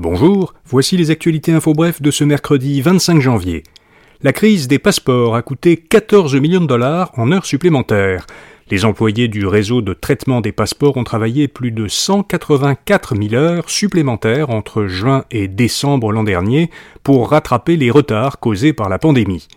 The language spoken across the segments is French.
Bonjour, voici les actualités info bref de ce mercredi 25 janvier. La crise des passeports a coûté 14 millions de dollars en heures supplémentaires. Les employés du réseau de traitement des passeports ont travaillé plus de 184 000 heures supplémentaires entre juin et décembre l'an dernier pour rattraper les retards causés par la pandémie.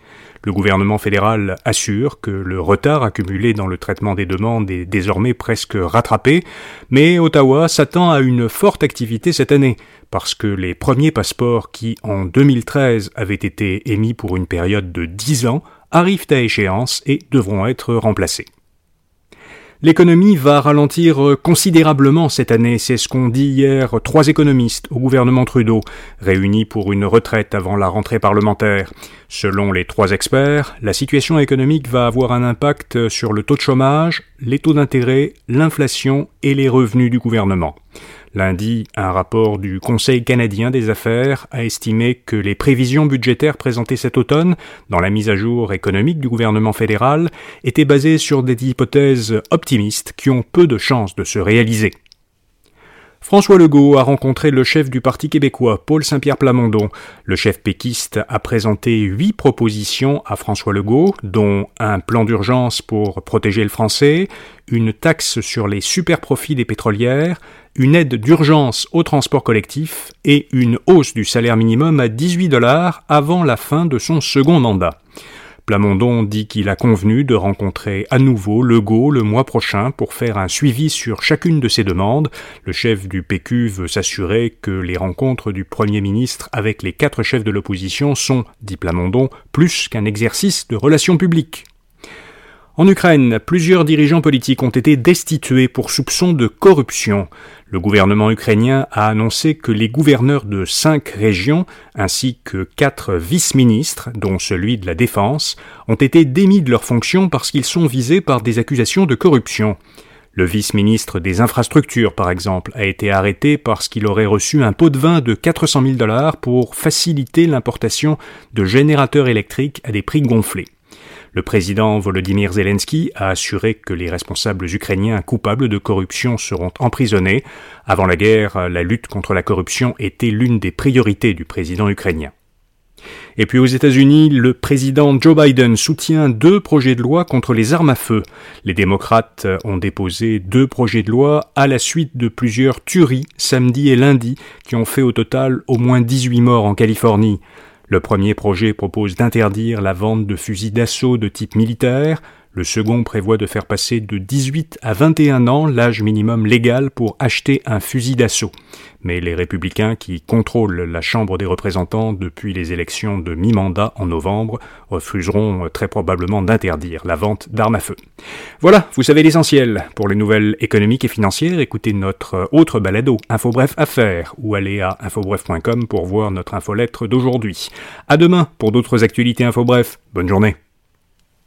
Le gouvernement fédéral assure que le retard accumulé dans le traitement des demandes est désormais presque rattrapé, mais Ottawa s'attend à une forte activité cette année, parce que les premiers passeports qui, en 2013, avaient été émis pour une période de 10 ans, arrivent à échéance et devront être remplacés. L'économie va ralentir considérablement cette année, c'est ce qu'ont dit hier trois économistes au gouvernement Trudeau, réunis pour une retraite avant la rentrée parlementaire. Selon les trois experts, la situation économique va avoir un impact sur le taux de chômage, les taux d'intérêt, l'inflation et les revenus du gouvernement. Lundi, un rapport du Conseil canadien des affaires a estimé que les prévisions budgétaires présentées cet automne dans la mise à jour économique du gouvernement fédéral étaient basées sur des hypothèses optimistes qui ont peu de chances de se réaliser. François Legault a rencontré le chef du Parti québécois, Paul Saint-Pierre Plamondon. Le chef péquiste a présenté huit propositions à François Legault, dont un plan d'urgence pour protéger le français, une taxe sur les superprofits des pétrolières, une aide d'urgence au transport collectif et une hausse du salaire minimum à 18 dollars avant la fin de son second mandat. Plamondon dit qu'il a convenu de rencontrer à nouveau Legault le mois prochain pour faire un suivi sur chacune de ses demandes. Le chef du PQ veut s'assurer que les rencontres du Premier ministre avec les quatre chefs de l'opposition sont, dit Plamondon, plus qu'un exercice de relations publiques. En Ukraine, plusieurs dirigeants politiques ont été destitués pour soupçon de corruption. Le gouvernement ukrainien a annoncé que les gouverneurs de cinq régions, ainsi que quatre vice-ministres, dont celui de la Défense, ont été démis de leurs fonctions parce qu'ils sont visés par des accusations de corruption. Le vice-ministre des Infrastructures, par exemple, a été arrêté parce qu'il aurait reçu un pot de vin de 400 000 dollars pour faciliter l'importation de générateurs électriques à des prix gonflés. Le président Volodymyr Zelensky a assuré que les responsables ukrainiens coupables de corruption seront emprisonnés. Avant la guerre, la lutte contre la corruption était l'une des priorités du président ukrainien. Et puis aux États-Unis, le président Joe Biden soutient deux projets de loi contre les armes à feu. Les démocrates ont déposé deux projets de loi à la suite de plusieurs tueries samedi et lundi qui ont fait au total au moins 18 morts en Californie. Le premier projet propose d'interdire la vente de fusils d'assaut de type militaire, le second prévoit de faire passer de 18 à 21 ans l'âge minimum légal pour acheter un fusil d'assaut. Mais les républicains qui contrôlent la Chambre des représentants depuis les élections de mi-mandat en novembre refuseront très probablement d'interdire la vente d'armes à feu. Voilà, vous savez l'essentiel. Pour les nouvelles économiques et financières, écoutez notre autre balado, InfoBref Affaires, ou allez à infobref.com pour voir notre infolettre d'aujourd'hui. À demain pour d'autres actualités InfoBref. Bonne journée.